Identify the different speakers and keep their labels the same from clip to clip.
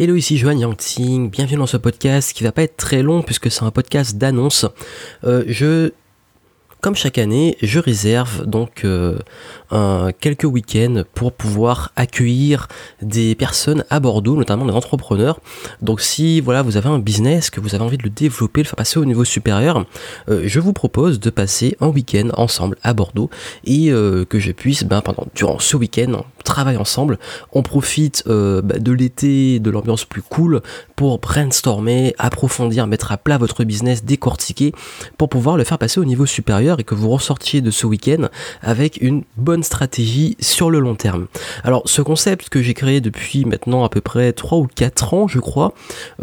Speaker 1: Hello, ici Johan Yangting, bienvenue dans ce podcast qui va pas être très long puisque c'est un podcast d'annonce. Euh, je comme chaque année, je réserve donc euh, quelques week-ends pour pouvoir accueillir des personnes à Bordeaux, notamment des entrepreneurs. Donc si vous avez un business, que vous avez envie de le développer, le faire passer au niveau supérieur, euh, je vous propose de passer un week-end ensemble à Bordeaux et euh, que je puisse, ben, pendant durant ce week-end, on travaille ensemble, on profite ben, de l'été, de l'ambiance plus cool pour brainstormer, approfondir, mettre à plat votre business, décortiquer, pour pouvoir le faire passer au niveau supérieur et que vous ressortiez de ce week-end avec une bonne stratégie sur le long terme. Alors ce concept que j'ai créé depuis maintenant à peu près 3 ou 4 ans je crois,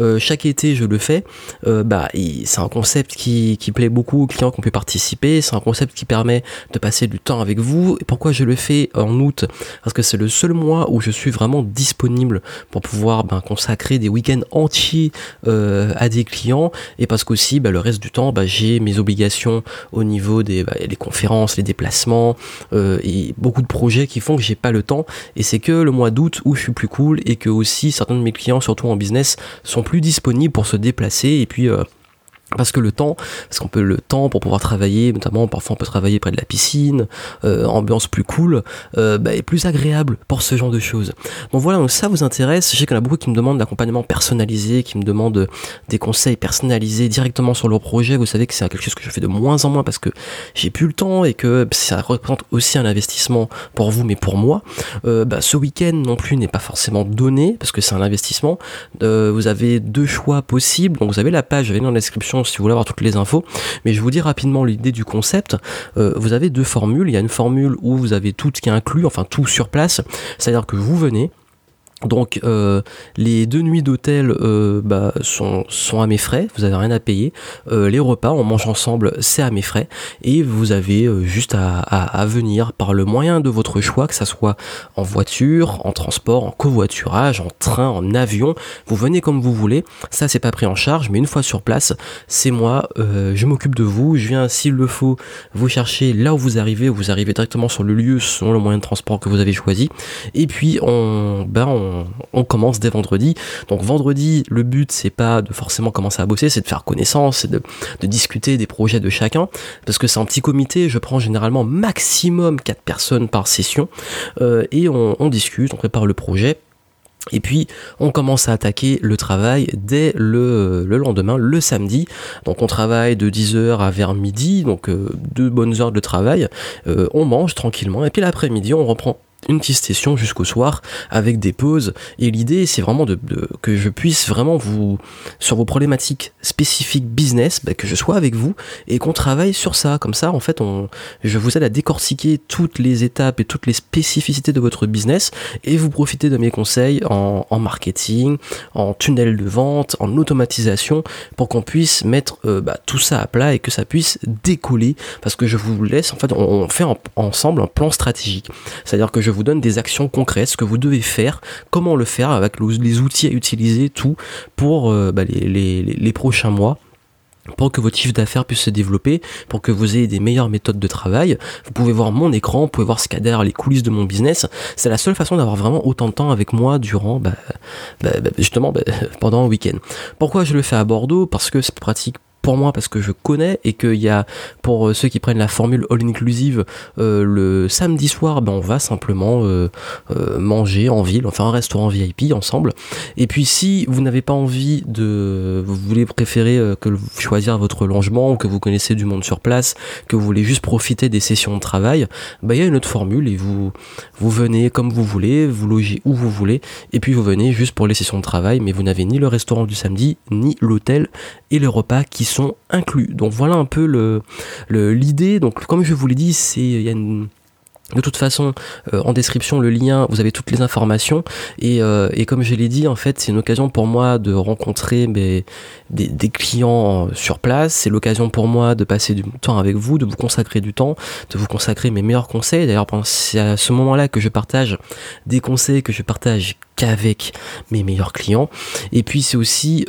Speaker 1: euh, chaque été je le fais, euh, bah, c'est un concept qui, plaît beaucoup aux clients qui ont pu participer, c'est un concept qui permet de passer du temps avec vous. Et pourquoi je le fais en août? Parce que c'est le seul mois où je suis vraiment disponible pour pouvoir ben, consacrer des week-ends entiers euh, à des clients et parce qu'aussi bah, le reste du temps bah, j'ai mes obligations au niveau des bah, les conférences, les déplacements euh, et beaucoup de projets qui font que j'ai pas le temps. Et c'est que le mois d'août où je suis plus cool et que aussi certains de mes clients, surtout en business, sont plus disponibles pour se déplacer et puis euh, parce que le temps, parce qu'on peut le temps pour pouvoir travailler, notamment parfois on peut travailler près de la piscine, euh, ambiance plus cool, euh, bah, est plus agréable pour ce genre de choses. Donc voilà, donc ça vous intéresse. Je sais qu'il y en a beaucoup qui me demandent l'accompagnement personnalisé, qui me demandent des conseils personnalisés directement sur leur projet. Vous savez que c'est quelque chose que je fais de moins en moins parce que j'ai plus le temps et que ça représente aussi un investissement pour vous, mais pour moi. Euh, bah, ce week-end non plus n'est pas forcément donné parce que c'est un investissement. Vous avez deux choix possibles. Donc vous avez la page, je vais dans la description si vous voulez avoir toutes les infos. Mais je vous dis rapidement l'idée du concept. Euh, vous avez deux formules. Il y a une formule où vous avez tout ce qui est inclus, enfin tout sur place. C'est-à-dire que vous venez, donc euh, les deux nuits d'hôtel euh, bah, sont, à mes frais, vous avez rien à payer. Euh, les repas, on mange ensemble, c'est à mes frais. Et vous avez juste à, à, venir par le moyen de votre choix, que ça soit en voiture, en transport, en covoiturage, en train, en avion. Vous venez comme vous voulez. Ça c'est pas pris en charge, mais une fois sur place, c'est moi, je m'occupe de vous. Je viens s'il le faut vous chercher là où vous arrivez. Vous arrivez directement sur le lieu selon le moyen de transport que vous avez choisi. Et puis on, ben on on, commence dès vendredi. Donc vendredi, le but c'est pas de forcément commencer à bosser, c'est de faire connaissance, c'est de, discuter des projets de chacun. Parce que c'est un petit comité, je prends généralement maximum 4 personnes par session. Euh, et on, discute, on prépare le projet. Et puis on commence à attaquer le travail dès le, lendemain, le samedi. Donc on travaille de 10h à vers midi, donc euh, deux bonnes heures de travail. Euh, on mange tranquillement et puis l'après-midi on reprend une petite session jusqu'au soir avec des pauses. Et l'idée, c'est vraiment de, que je puisse vraiment vous, sur vos problématiques spécifiques business, bah, que je sois avec vous et qu'on travaille sur ça. Comme ça, en fait, on, je vous aide à décortiquer toutes les étapes et toutes les spécificités de votre business et vous profitez de mes conseils en, marketing, en tunnel de vente, en automatisation pour qu'on puisse mettre euh, bah, tout ça à plat et que ça puisse décoller parce que je vous laisse, en fait, on, fait ensemble un plan stratégique. C'est-à-dire que je vous donne des actions concrètes, ce que vous devez faire, comment le faire avec les outils à utiliser, tout pour euh, bah, les, prochains mois pour que votre chiffre d'affaires puisse se développer, pour que vous ayez des meilleures méthodes de travail. Vous pouvez voir mon écran, vous pouvez voir ce qu'il y a derrière les coulisses de mon business. C'est la seule façon d'avoir vraiment autant de temps avec moi durant, bah, bah, justement, pendant un week-end. Pourquoi je le fais à Bordeaux? Parce que c'est pratique pour moi parce que je connais et qu'il y a pour euh, ceux qui prennent la formule all inclusive euh, le samedi soir ben on va simplement euh, manger en ville, on fait un restaurant VIP ensemble. Et puis si vous n'avez pas envie de vous voulez préférer que choisir votre logement ou que vous connaissez du monde sur place, que vous voulez juste profiter des sessions de travail, ben il y a une autre formule et vous vous venez comme vous voulez, vous logez où vous voulez et puis vous venez juste pour les sessions de travail mais vous n'avez ni le restaurant du samedi ni l'hôtel et les repas qui sont inclus. Donc voilà un peu le l'idée. Donc comme je vous l'ai dit, c'est de toute façon, euh, en description, le lien, vous avez toutes les informations. Et, euh, et comme je l'ai dit, en fait, c'est une occasion pour moi de rencontrer des, des, clients sur place. C'est l'occasion pour moi de passer du temps avec vous, de vous consacrer du temps, de vous consacrer mes meilleurs conseils. D'ailleurs, c'est à ce moment-là que je partage des conseils que je partage qu'avec mes meilleurs clients. Et puis c'est aussi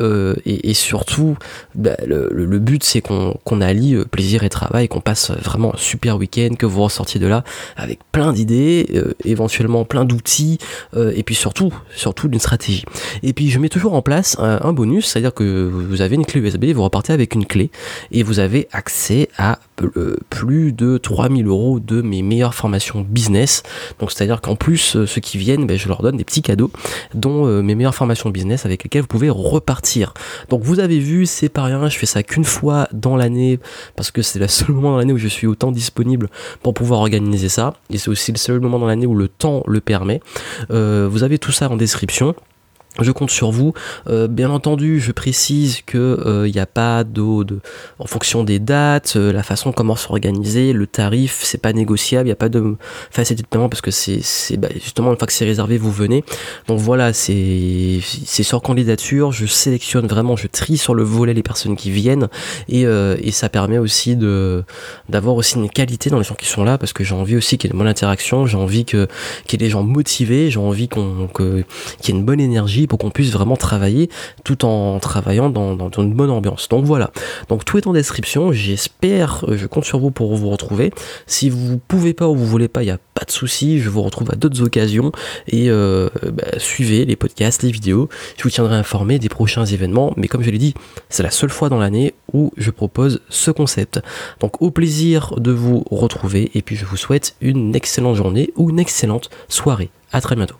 Speaker 1: et, surtout bah, le, but c'est qu'on allie plaisir et travail, qu'on passe vraiment un super week-end, que vous ressortiez de là avec plein d'idées, éventuellement plein d'outils, et puis surtout, surtout d'une stratégie. Et puis je mets toujours en place un, bonus, c'est-à-dire que vous avez une clé USB, vous repartez avec une clé et vous avez accès à euh, plus de 3000 euros de mes meilleures formations business. Donc c'est-à-dire qu'en plus, euh, ceux qui viennent, ben, je leur donne des petits cadeaux, dont euh, mes meilleures formations business avec lesquelles vous pouvez repartir. Donc vous avez vu, c'est pas rien, je fais ça qu'une fois dans l'année, parce que c'est le seul moment dans l'année où je suis autant disponible pour pouvoir organiser ça. Et c'est aussi le seul moment dans l'année où le temps le permet. vous avez tout ça en description. Je compte sur vous. Euh, bien entendu, je précise que il euh, n'y a pas d'eau de, en fonction des dates, euh, la façon comment s'organiser, le tarif, c'est pas négociable. Il n'y a pas de facilité de paiement parce que c'est, bah, justement une fois que c'est réservé, vous venez. Donc voilà, c'est, c'est sur candidature. Je sélectionne vraiment, je trie sur le volet les personnes qui viennent et, et ça permet aussi de d'avoir aussi une qualité dans les gens qui sont là parce que j'ai envie aussi qu'il y ait une bonne interaction, j'ai envie qu'il y ait des gens motivés, j'ai envie qu'on qu'il y ait une bonne énergie pour qu'on puisse vraiment travailler tout en travaillant dans, une bonne ambiance. Donc voilà. Donc tout est en description. J'espère, euh, je compte sur vous pour vous retrouver. Si vous pouvez pas ou vous voulez pas, il n'y a pas de souci. Je vous retrouve à d'autres occasions et euh, bah, suivez les podcasts, les vidéos. Je vous tiendrai informé des prochains événements. Mais comme je l'ai dit, c'est la seule fois dans l'année où je propose ce concept. Donc au plaisir de vous retrouver et puis je vous souhaite une excellente journée ou une excellente soirée. À très bientôt.